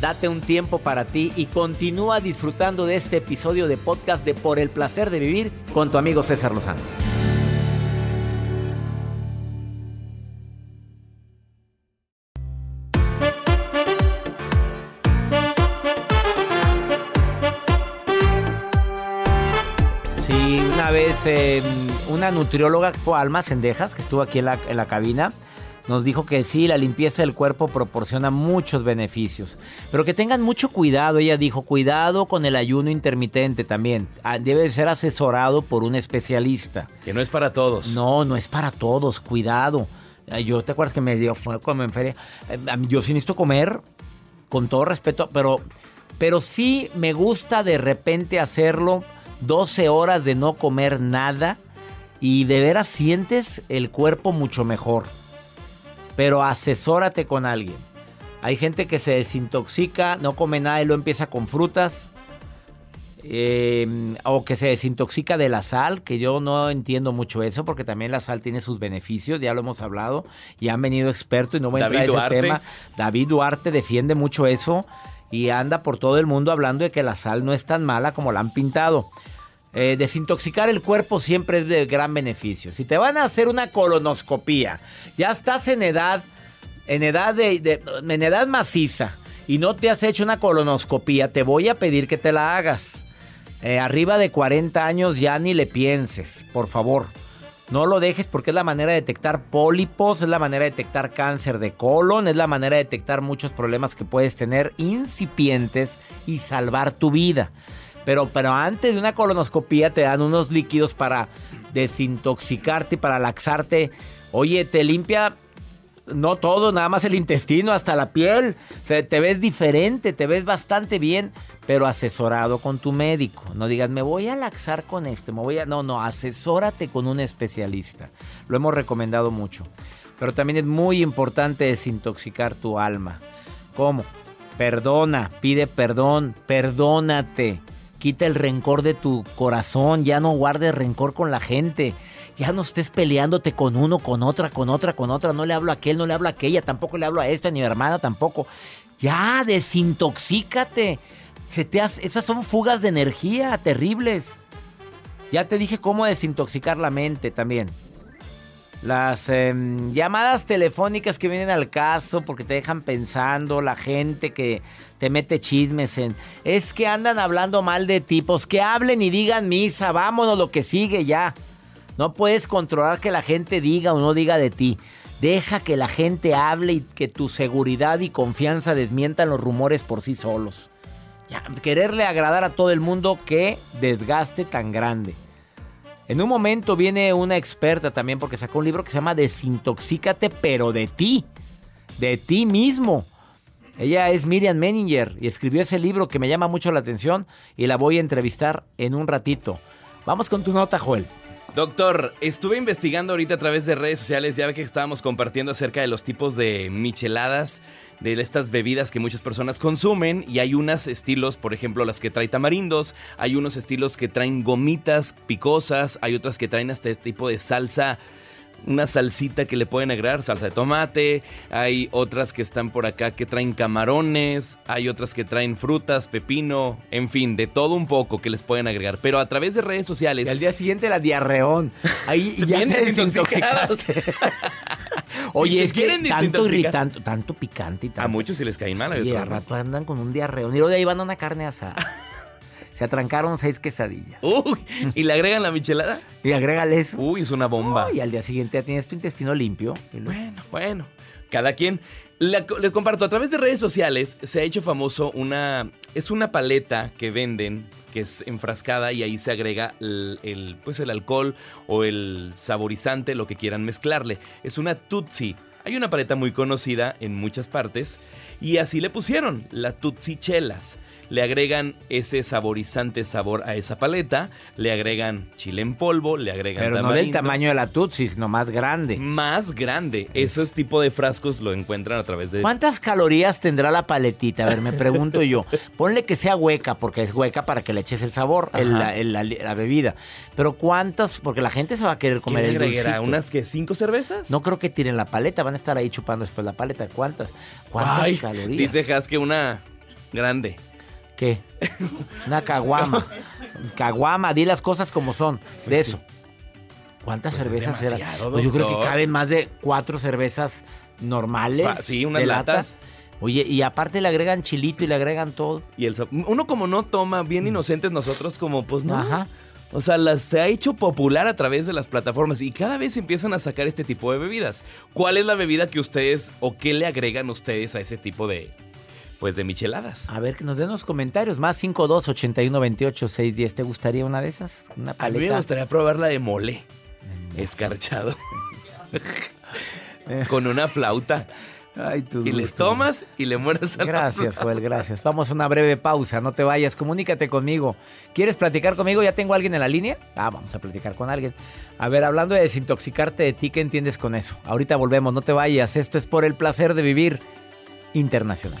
Date un tiempo para ti y continúa disfrutando de este episodio de podcast de Por el placer de vivir con tu amigo César Lozano. Sí, una vez eh, una nutrióloga que fue Alma Sendejas, que estuvo aquí en la, en la cabina, nos dijo que sí, la limpieza del cuerpo proporciona muchos beneficios. Pero que tengan mucho cuidado, ella dijo, cuidado con el ayuno intermitente también. Ah, Debe ser asesorado por un especialista. Que no es para todos. No, no es para todos, cuidado. Yo, ¿te acuerdas que me dio, fue cuando me enferé? Eh, Yo sí necesito comer, con todo respeto, pero, pero sí me gusta de repente hacerlo 12 horas de no comer nada y de veras sientes el cuerpo mucho mejor. Pero asesórate con alguien. Hay gente que se desintoxica, no come nada y lo empieza con frutas. Eh, o que se desintoxica de la sal, que yo no entiendo mucho eso, porque también la sal tiene sus beneficios, ya lo hemos hablado, y han venido expertos y no voy a David entrar a ese Duarte. tema. David Duarte defiende mucho eso y anda por todo el mundo hablando de que la sal no es tan mala como la han pintado. Eh, desintoxicar el cuerpo siempre es de gran beneficio. Si te van a hacer una colonoscopía, ya estás en edad, en edad de, en edad maciza y no te has hecho una colonoscopía, te voy a pedir que te la hagas. Eh, arriba de 40 años ya ni le pienses, por favor. No lo dejes porque es la manera de detectar pólipos, es la manera de detectar cáncer de colon, es la manera de detectar muchos problemas que puedes tener incipientes y salvar tu vida. Pero, pero antes de una colonoscopía te dan unos líquidos para desintoxicarte para laxarte. Oye, te limpia no todo, nada más el intestino, hasta la piel. O sea, te ves diferente, te ves bastante bien, pero asesorado con tu médico. No digas, me voy a laxar con esto, me voy a... No, no, asesórate con un especialista. Lo hemos recomendado mucho. Pero también es muy importante desintoxicar tu alma. ¿Cómo? Perdona, pide perdón, perdónate. Quita el rencor de tu corazón, ya no guardes rencor con la gente. Ya no estés peleándote con uno, con otra, con otra, con otra. No le hablo a aquel, no le hablo a aquella, tampoco le hablo a esta, ni a mi hermana tampoco. Ya, desintoxícate. Se te esas son fugas de energía terribles. Ya te dije cómo desintoxicar la mente también. Las em, llamadas telefónicas que vienen al caso porque te dejan pensando, la gente que te mete chismes en... Es que andan hablando mal de tipos, que hablen y digan misa, vámonos lo que sigue ya. No puedes controlar que la gente diga o no diga de ti. Deja que la gente hable y que tu seguridad y confianza desmientan los rumores por sí solos. Quererle agradar a todo el mundo, qué desgaste tan grande. En un momento viene una experta también porque sacó un libro que se llama Desintoxícate, pero de ti, de ti mismo. Ella es Miriam Menninger y escribió ese libro que me llama mucho la atención y la voy a entrevistar en un ratito. Vamos con tu nota, Joel. Doctor, estuve investigando ahorita a través de redes sociales, ya ve que estábamos compartiendo acerca de los tipos de micheladas, de estas bebidas que muchas personas consumen, y hay unos estilos, por ejemplo, las que trae tamarindos, hay unos estilos que traen gomitas picosas, hay otras que traen hasta este tipo de salsa, una salsita que le pueden agregar, salsa de tomate, hay otras que están por acá que traen camarones, hay otras que traen frutas, pepino, en fin, de todo un poco que les pueden agregar, pero a través de redes sociales... Y al día siguiente la diarreón. Ahí ya Bien te desintoxicaste. Oye, se es que tanto irritante, tanto picante y tanto. A muchos si les cae mal. otros al rato andan con un diarreo. Y luego de ahí van a una carne asada. Se atrancaron seis quesadillas. Uy, y le agregan la michelada. Y agrégale eso. Uy, es una bomba. Y al día siguiente ya tienes tu intestino limpio. Bueno, bueno. Cada quien. Le, le comparto, a través de redes sociales se ha hecho famoso una... Es una paleta que venden que es enfrascada y ahí se agrega el, el, pues el alcohol o el saborizante, lo que quieran mezclarle. Es una Tutsi. Hay una paleta muy conocida en muchas partes y así le pusieron, la Tutsi Chelas. Le agregan ese saborizante sabor a esa paleta, le agregan chile en polvo, le agregan Pero no del tamaño de la Tutsi, sino más grande. Más grande. Esos tipo de frascos lo encuentran a través de... ¿Cuántas calorías tendrá la paletita? A ver, me pregunto yo. Ponle que sea hueca, porque es hueca para que le eches el sabor, el- la, el- la- la bebida. Pero ¿cuántas? Porque la gente se va a querer ¿Qué comer el agregará? ¿Unas que cinco cervezas? No creo que tiren la paleta, van a estar ahí chupando después la paleta. ¿Cuántas? ¿Cuántas Ay, calorías? Dice Has que una grande. ¿Qué? Una caguama. caguama, di las cosas como son. De eso. ¿Cuántas Pues es cervezas eran? Pues yo creo que caben más de cuatro cervezas normales. Fa- sí, unas de latas. Oye, y aparte le agregan chilito y le agregan todo. Y el Uno como no toma, bien inocentes nosotros como pues no. Ajá. O sea, las, se ha hecho popular a través de las plataformas y cada vez empiezan a sacar este tipo de bebidas. ¿Cuál es la bebida que ustedes o qué le agregan ustedes a ese tipo de pues de micheladas? A ver, que nos den los comentarios. Más 52 81 28 610. ¿Te gustaría una de esas? Una A mí paleta. me gustaría probar la de mole. Escarchado. Con una flauta. Ay, tu Y les tomas y le mueres a Gracias. Joel, gracias. Vamos a una breve pausa, no te vayas, comunícate conmigo. ¿Quieres platicar conmigo? ¿Ya tengo a alguien en la línea? Ah, vamos a platicar con alguien. A ver, hablando de desintoxicarte de ti, ¿qué entiendes con eso? Ahorita volvemos, no te vayas. Esto es por el placer de vivir internacional.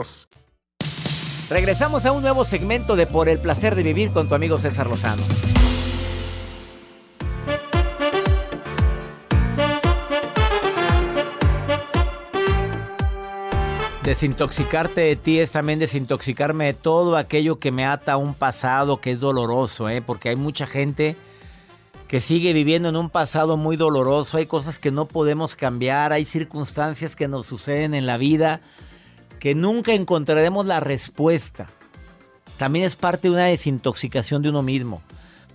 Regresamos a un nuevo segmento de Por el placer de vivir con tu amigo César Lozano. Desintoxicarte de ti es también desintoxicarme de todo aquello que me ata a un pasado que es doloroso, ¿eh? porque hay mucha gente que sigue viviendo en un pasado muy doloroso, hay cosas que no podemos cambiar, hay circunstancias que nos suceden en la vida que nunca encontraremos la respuesta. También es parte de una desintoxicación de uno mismo,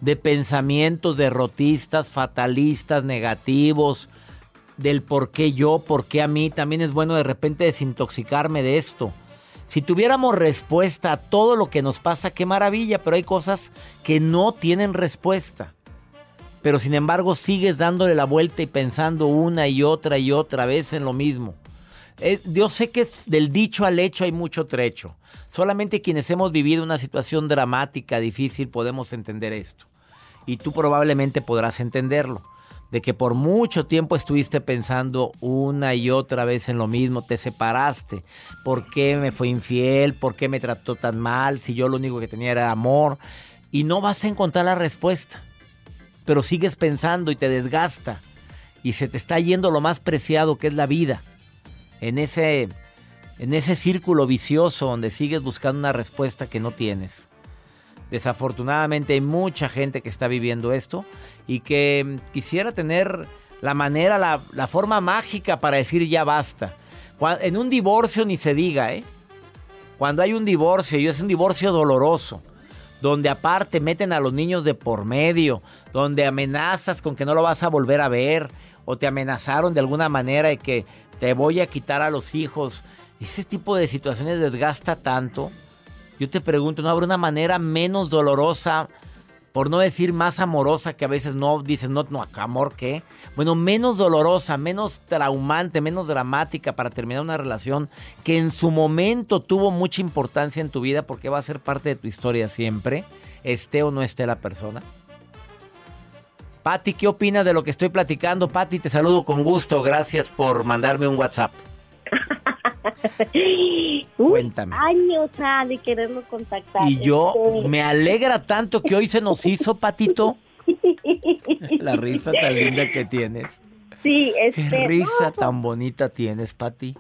de pensamientos derrotistas, fatalistas, negativos, del por qué yo, por qué a mí. También es bueno de repente desintoxicarme de esto. Si tuviéramos respuesta a todo lo que nos pasa, qué maravilla, pero hay cosas que no tienen respuesta. Pero sin embargo sigues dándole la vuelta y pensando una y otra y otra vez en lo mismo. Eh, yo sé que del dicho al hecho hay mucho trecho. Solamente quienes hemos vivido una situación dramática, difícil, podemos entender esto. Y tú probablemente podrás entenderlo. De que por mucho tiempo estuviste pensando una y otra vez en lo mismo, te separaste. ¿Por qué me fue infiel? ¿Por qué me trató tan mal? Si yo lo único que tenía era amor. Y no vas a encontrar la respuesta. Pero sigues pensando y te desgasta. Y se te está yendo lo más preciado que es la vida en ese, en ese círculo vicioso donde sigues buscando una respuesta que no tienes. Desafortunadamente hay mucha gente que está viviendo esto y que mm, quisiera tener la manera, la, la forma mágica para decir ya basta. Cua- En un divorcio ni se diga, ¿eh? Cuando hay un divorcio y es un divorcio doloroso, donde aparte meten a los niños de por medio, donde amenazas con que no lo vas a volver a ver, o te amenazaron de alguna manera y que te voy a quitar a los hijos. Ese tipo de situaciones desgasta tanto. Yo te pregunto, ¿no habrá una manera menos dolorosa, por no decir más amorosa, que a veces no dices, no, no, amor, ¿qué? Bueno, menos dolorosa, menos traumante, menos dramática para terminar una relación que en su momento tuvo mucha importancia en tu vida porque va a ser parte de tu historia siempre, esté o no esté la persona. Patti, ¿qué opinas de lo que estoy platicando? Patti, te saludo con gusto. Gracias por mandarme un WhatsApp. Cuéntame. Años ah, de quererlo contactar. Y yo este. me alegra tanto que hoy se nos hizo, Patito. La risa tan linda que tienes. Sí, este, Qué risa tan bonita tienes, Pati.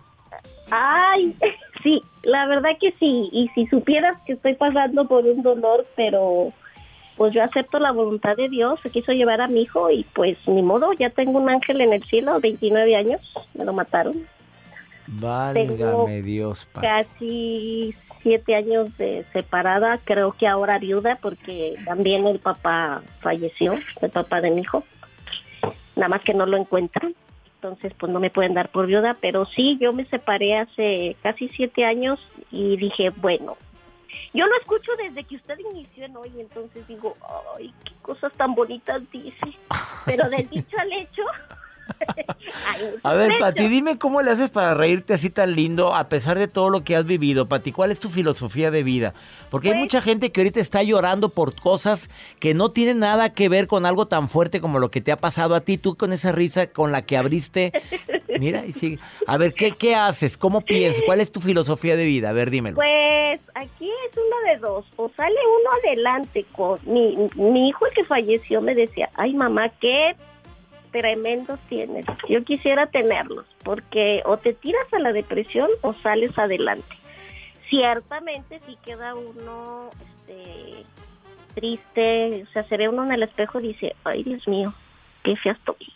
Ay, sí, la verdad que sí. Y si supieras que estoy pasando por un dolor, pero pues yo acepto la voluntad de Dios, se quiso llevar a mi hijo y pues ni modo, ya tengo un ángel en el cielo, 29 años, me lo mataron. Válgame Dios. Casi siete años de separada, creo que ahora viuda porque también el papá falleció, el papá de mi hijo, nada más que no lo encuentran, entonces pues no me pueden dar por viuda, pero sí, yo me separé hace casi siete años y dije, bueno, yo lo escucho desde que usted inició en hoy, entonces digo, ay, qué cosas tan bonitas dice. Pero del dicho al hecho. a ver, Pati, dime cómo le haces para reírte así tan lindo a pesar de todo lo que has vivido, Pati. ¿Cuál es tu filosofía de vida? Porque hay pues mucha gente que ahorita está llorando por cosas que no tienen nada que ver con algo tan fuerte como lo que te ha pasado a ti. Tú con esa risa con la que abriste. Mira, y sigue. A ver, ¿qué, qué haces? ¿Cómo piensas? ¿Cuál es tu filosofía de vida? A ver, dímelo. Pues aquí es uno de dos. O sale uno adelante con mi, mi hijo el que falleció me decía, ay mamá, qué tremendos tienes. Yo quisiera tenerlos, porque o te tiras a la depresión o sales adelante. Ciertamente si queda uno este, triste, o sea, se ve uno en el espejo y dice, ay Dios mío, qué fea estoy.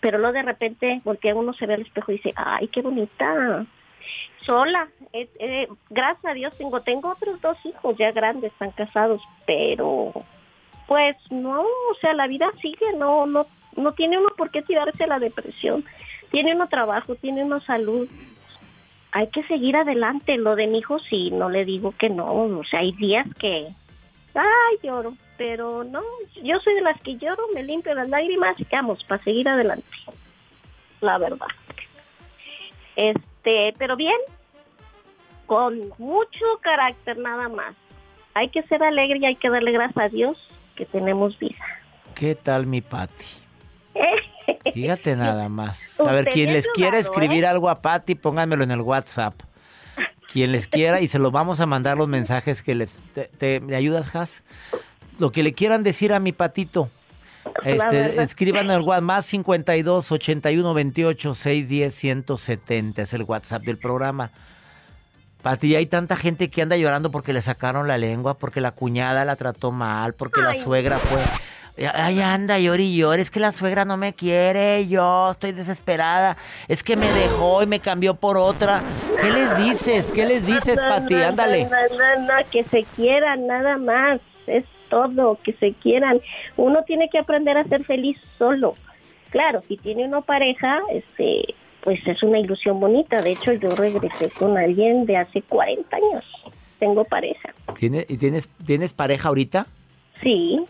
Pero luego de repente porque uno se ve al espejo y dice, ay, qué bonita. Sola, eh, gracias a Dios tengo, tengo otros dos hijos ya grandes, están casados, pero pues no, o sea, la vida sigue, no, no, no tiene uno por qué tirarse a la depresión. Tiene uno trabajo, tiene uno salud. Hay que seguir adelante. Lo de mi hijo sí, no le digo que no. O sea, hay días que, ay, lloro. Pero no, yo soy de las que lloro, me limpio las lágrimas y vamos, para seguir adelante. La verdad. Este, pero bien, con mucho carácter nada más. Hay que ser alegre y hay que darle gracias a Dios que tenemos vida. ¿Qué tal mi Pati? Fíjate nada más. A ver, quien les quiera escribir ¿eh? algo a Patty, pónganmelo en el WhatsApp. Quien les quiera y se los vamos a mandar los mensajes que les... Te, ¿Me ayudas, Has? Lo que le quieran decir a mi patito. Este, escriban el WhatsApp más 52 81 28 610 170. Es el WhatsApp del programa. Pati, hay tanta gente que anda llorando porque le sacaron la lengua, porque la cuñada la trató mal, porque la suegra fue. Ay, anda, llori y. Es que la suegra no me quiere. Yo estoy desesperada. Es que me dejó y me cambió por otra. ¿Qué les dices? ¿Qué les dices, Pati? Ándale. No, no, no, que se quieran, nada más. Es todo, que se quieran. Uno tiene que aprender a ser feliz solo. Claro, si tiene una pareja, este, pues es una ilusión bonita. De hecho, yo regresé con alguien de hace 40 años. Tengo pareja. ¿Tiene, ¿Y tienes, tienes pareja ahorita? Sí,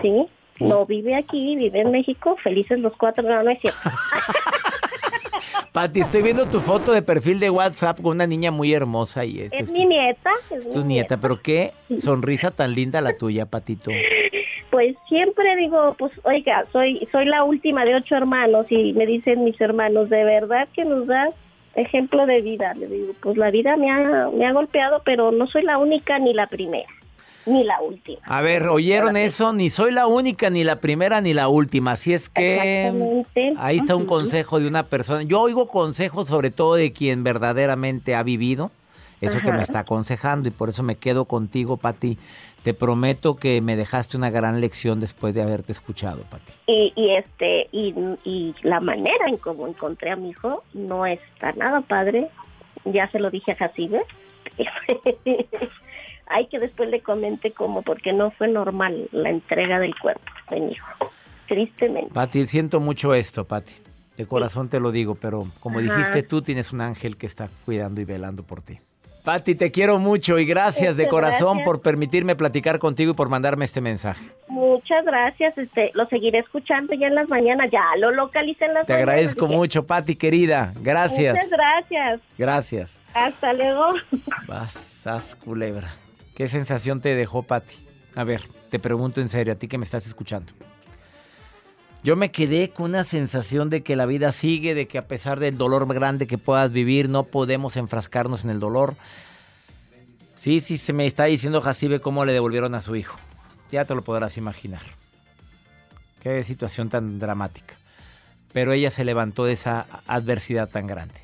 sí. No vive aquí, vive en México, felices los cuatro, no, no es cierto. Pati, estoy viendo tu foto de perfil de WhatsApp con una niña muy hermosa y este, es, mi nieta. Es, tu nieta, pero qué sonrisa tan linda la tuya, Patito. Pues siempre digo, pues oiga, soy soy la última de ocho hermanos y me dicen mis hermanos, de verdad que nos das ejemplo de vida. Le digo, pues la vida me ha, me ha golpeado, pero no soy la única ni la primera ni la última. A ver, ¿oyeron eso? Ni soy la única, ni la primera, ni la última. Así es que ahí está un consejo de una persona. Yo oigo consejos sobre todo de quien verdaderamente ha vivido eso que me está aconsejando y por eso me quedo contigo, Pati. Te prometo que me dejaste una gran lección después de haberte escuchado, Pati. Y, y este y, y la manera en cómo encontré a mi hijo no está nada padre. Ya se lo dije a Jacibe. Ay, que después le comente cómo, porque no fue normal la entrega del cuerpo de mi hijo, tristemente. Pati, siento mucho esto, Pati. De corazón te lo digo, pero como dijiste tú, tienes un ángel que está cuidando y velando por ti. Pati, te quiero mucho y gracias de corazón por permitirme platicar contigo y por mandarme este mensaje. Muchas gracias, este, lo seguiré escuchando ya en las mañanas, ya lo localicé en las Te agradezco mucho, Pati, querida. Gracias. Muchas gracias. Gracias. Hasta luego. Vas, culebra. ¿Qué sensación te dejó, Pati? A ver, te pregunto en serio, a ti que me estás escuchando. Yo me quedé con una sensación de que la vida sigue, de que a pesar del dolor grande que puedas vivir, no podemos enfrascarnos en el dolor. Sí, sí, se me está diciendo Jacibe cómo le devolvieron a su hijo. Ya te lo podrás imaginar. Qué situación tan dramática. Pero ella se levantó de esa adversidad tan grande.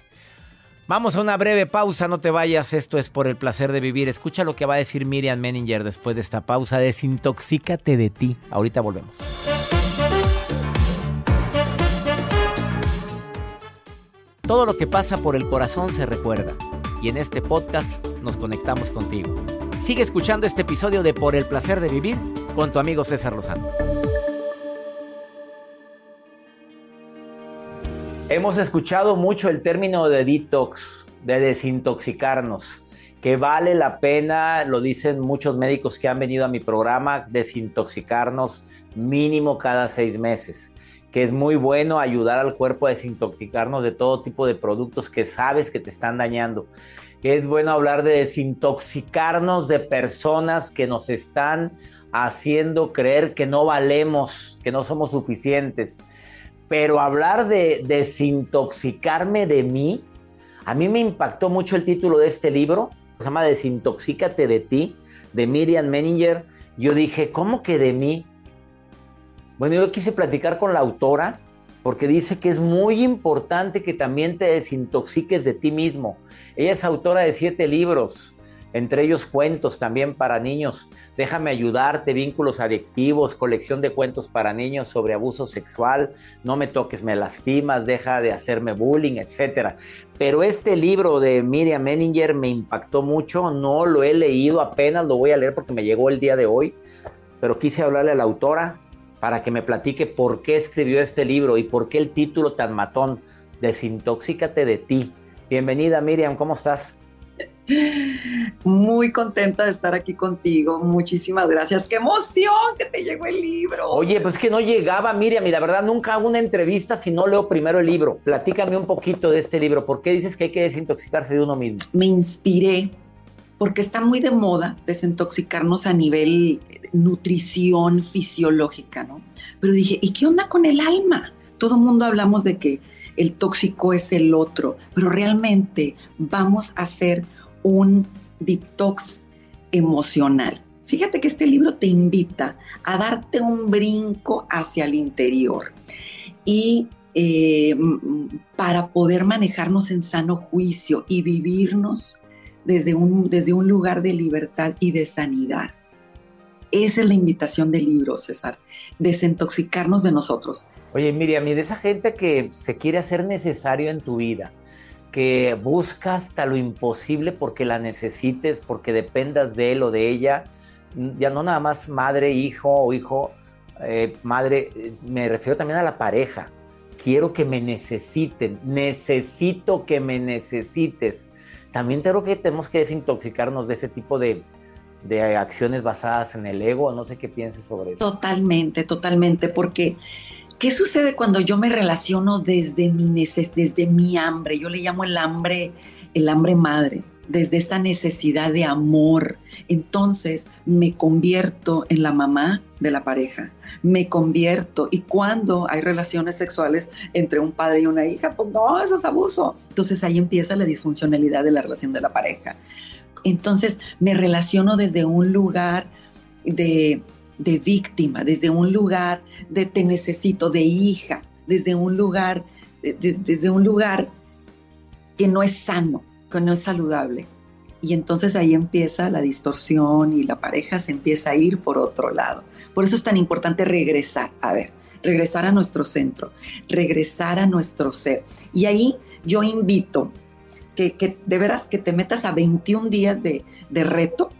Vamos a una breve pausa, no te vayas, esto es por el placer de vivir. Escucha lo que va a decir Miriam Menninger después de esta pausa. Desintoxícate de ti. Ahorita volvemos. Todo lo que pasa por el corazón se recuerda y en este podcast nos conectamos contigo. Sigue escuchando este episodio de Por el placer de vivir con tu amigo César Lozano. Hemos escuchado mucho el término de detox, de desintoxicarnos, que vale la pena, lo dicen muchos médicos que han venido a mi programa, desintoxicarnos mínimo cada seis meses que es muy bueno ayudar al cuerpo a desintoxicarnos de todo tipo de productos que sabes que te están dañando. Que es bueno hablar de desintoxicarnos de personas que nos están haciendo creer que no valemos, que no somos suficientes. Pero hablar de desintoxicarme de mí, a mí me impactó mucho el título de este libro, se llama Desintoxícate de ti, de Miriam Menninger. Yo dije, ¿cómo que de mí? Bueno, yo quise platicar con la autora porque dice que es muy importante que también te desintoxiques de ti mismo. Ella es autora de siete libros, entre ellos cuentos también para niños. Déjame ayudarte, vínculos adictivos, colección de cuentos para niños sobre abuso sexual, no me toques, me lastimas, deja de hacerme bullying, etc. Pero este libro de Miriam Menninger me impactó mucho, no lo he leído apenas, lo voy a leer porque me llegó el día de hoy, pero quise hablarle a la autora para que me platique por qué escribió este libro y por qué el título tan matón, Desintoxícate de ti. Bienvenida Miriam, ¿cómo estás? Muy contenta de estar aquí contigo. Muchísimas gracias. ¡Qué emoción que te llegó el libro! Oye, pues que no llegaba, Miriam, y la verdad nunca hago una entrevista si no leo primero el libro. Platícame un poquito de este libro. ¿Por qué dices que hay que desintoxicarse de uno mismo? Me inspiré porque está muy de moda desintoxicarnos a nivel nutrición fisiológica, ¿no? Pero dije, ¿y qué onda con el alma? Todo el mundo hablamos de que el tóxico es el otro, pero realmente vamos a hacer un detox emocional. Fíjate que este libro te invita a darte un brinco hacia el interior y eh, para poder manejarnos en sano juicio y vivirnos desde un, desde un lugar de libertad y de sanidad. Esa es la invitación del libro, César, desintoxicarnos de nosotros. Oye, Miriam, y de esa gente que se quiere hacer necesario en tu vida, que busca hasta lo imposible porque la necesites, porque dependas de él o de ella, ya no nada más madre, hijo o hijo, eh, madre, me refiero también a la pareja. Quiero que me necesiten, necesito que me necesites también creo que tenemos que desintoxicarnos de ese tipo de, acciones basadas en el ego. No sé qué pienses sobre eso. Totalmente, totalmente, porque ¿qué sucede cuando yo me relaciono desde mi, desde mi hambre? Yo le llamo el hambre, el hambre madre desde esa necesidad de amor. Entonces me convierto en la mamá de la pareja, me convierto. Y cuando hay relaciones sexuales entre un padre y una hija, pues no, eso es abuso. Entonces ahí empieza la disfuncionalidad de la relación de la pareja. Entonces me relaciono desde un lugar de, víctima, desde un lugar de te necesito, de hija, desde un lugar, desde un lugar que no es sano que no es saludable. Y entonces ahí empieza la distorsión y la pareja se empieza a ir por otro lado. Por eso es tan importante regresar, a ver, regresar a nuestro centro, regresar a nuestro ser. Y ahí yo invito que, de veras que te metas a 21 días de, de reto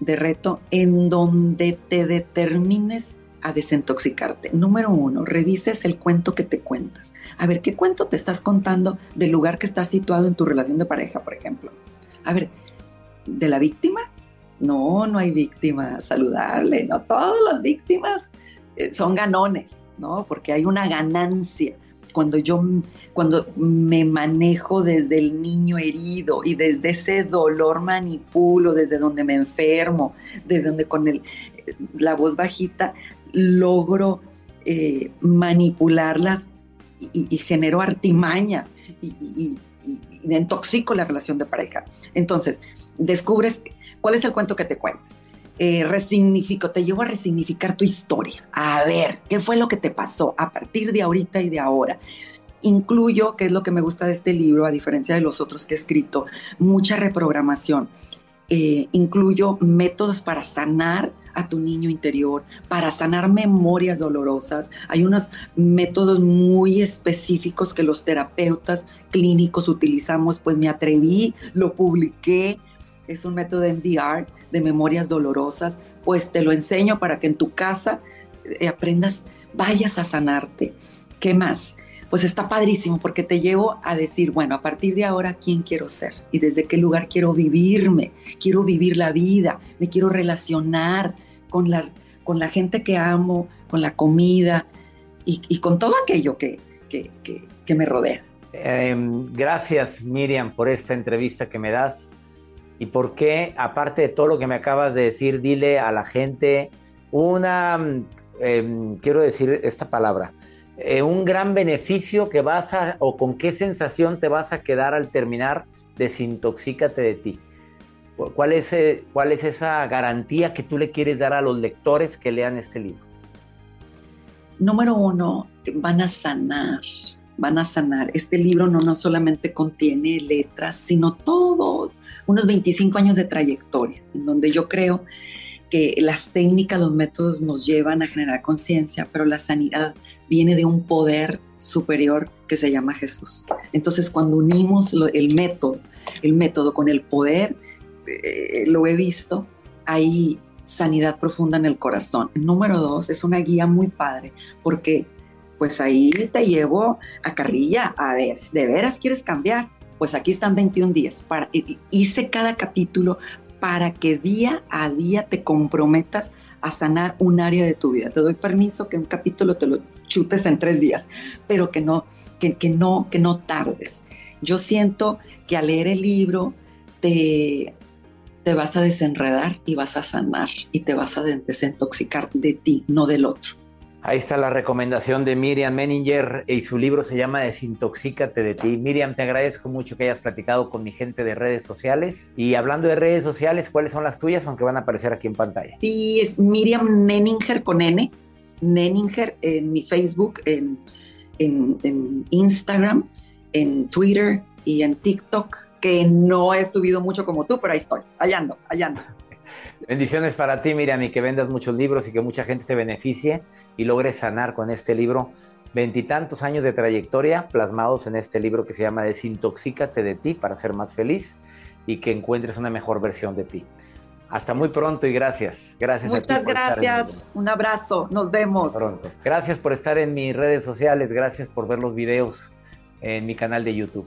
de reto en donde te determines a desintoxicarte. Número uno, revises el cuento que te cuentas. A ver, ¿qué cuento te estás contando del lugar que está situado en tu relación de pareja, por ejemplo? A ver, ¿de la víctima? No, no hay víctima saludable, no todas las víctimas eh, son ganones, ¿no? Porque hay una ganancia cuando yo cuando me manejo desde el niño herido y desde ese dolor manipulo, desde donde me enfermo, desde donde con el, la voz bajita logro eh, manipularlas y, genero artimañas y, y, intoxico la relación de pareja. Entonces, descubres cuál es el cuento que te cuentas. Eh, resignifico, te llevo a resignificar tu historia. A ver, ¿qué fue lo que te pasó a partir de ahorita y de ahora? Incluyo, que es lo que me gusta de este libro, a diferencia de los otros que he escrito, mucha reprogramación. Eh, incluyo métodos para sanar a tu niño interior, para sanar memorias dolorosas. Hay unos métodos muy específicos que los terapeutas clínicos utilizamos, pues me atreví, lo publiqué. Es un método de MDR, de memorias dolorosas, pues te lo enseño para que en tu casa eh, aprendas, vayas a sanarte. ¿Qué más? Pues está padrísimo porque te llevo a decir, bueno, a partir de ahora, ¿quién quiero ser? Y desde qué lugar quiero vivirme, quiero vivir la vida, me quiero relacionar, con la, con la gente que amo, con la comida y, con todo aquello que, que, me rodea. Em, gracias Miriam por esta entrevista que me das y por qué, aparte de todo lo que me acabas de decir, dile a la gente una, em, quiero decir esta palabra, eh, un gran beneficio que vas a, o con qué sensación te vas a quedar al terminar, desintoxícate de ti. ¿Cuál es, eh, ¿Cuál es esa garantía que tú le quieres dar a los lectores que lean este libro? Número uno, van a sanar, van a sanar. Este libro no, no solamente contiene letras, sino todo, unos 25 años de trayectoria, en donde yo creo que las técnicas, los métodos nos llevan a generar conciencia, pero la sanidad viene de un poder superior que se llama Jesús. Entonces, cuando unimos el método, el método con el poder, eh, lo he visto, hay sanidad profunda en el corazón. Número dos, es una guía muy padre, porque pues ahí te llevo a carrilla, a ver, ¿de veras quieres cambiar? Pues aquí están 21 días. Para, hice cada capítulo para que día a día te comprometas a sanar un área de tu vida. Te doy permiso que un capítulo te lo chutes en tres días, pero que no, que, no, que no tardes. Yo siento que al leer el libro te te vas a desenredar y vas a sanar y te vas a desintoxicar de ti, no del otro. Ahí está la recomendación de Miriam Menninger y su libro se llama Desintoxícate de ti. Miriam, te agradezco mucho que hayas platicado con mi gente de redes sociales. Y hablando de redes sociales, ¿cuáles son las tuyas? Aunque van a aparecer aquí en pantalla. Sí, es Miriam Neninger con N. Neninger en mi Facebook, en, en, en Instagram, en Twitter y en TikTok que no he subido mucho como tú, pero ahí estoy, allá ando, allá ando. Bendiciones para ti, Miriam, y que vendas muchos libros y que mucha gente se beneficie y logre sanar con este libro. Veintitantos años de trayectoria plasmados en este libro que se llama Desintoxícate de ti para ser más feliz y que encuentres una mejor versión de ti. Hasta muy pronto y gracias. Gracias. Muchas gracias. Un abrazo. Nos vemos. pronto. Gracias por estar en mis redes sociales. Gracias por ver los videos en mi canal de YouTube.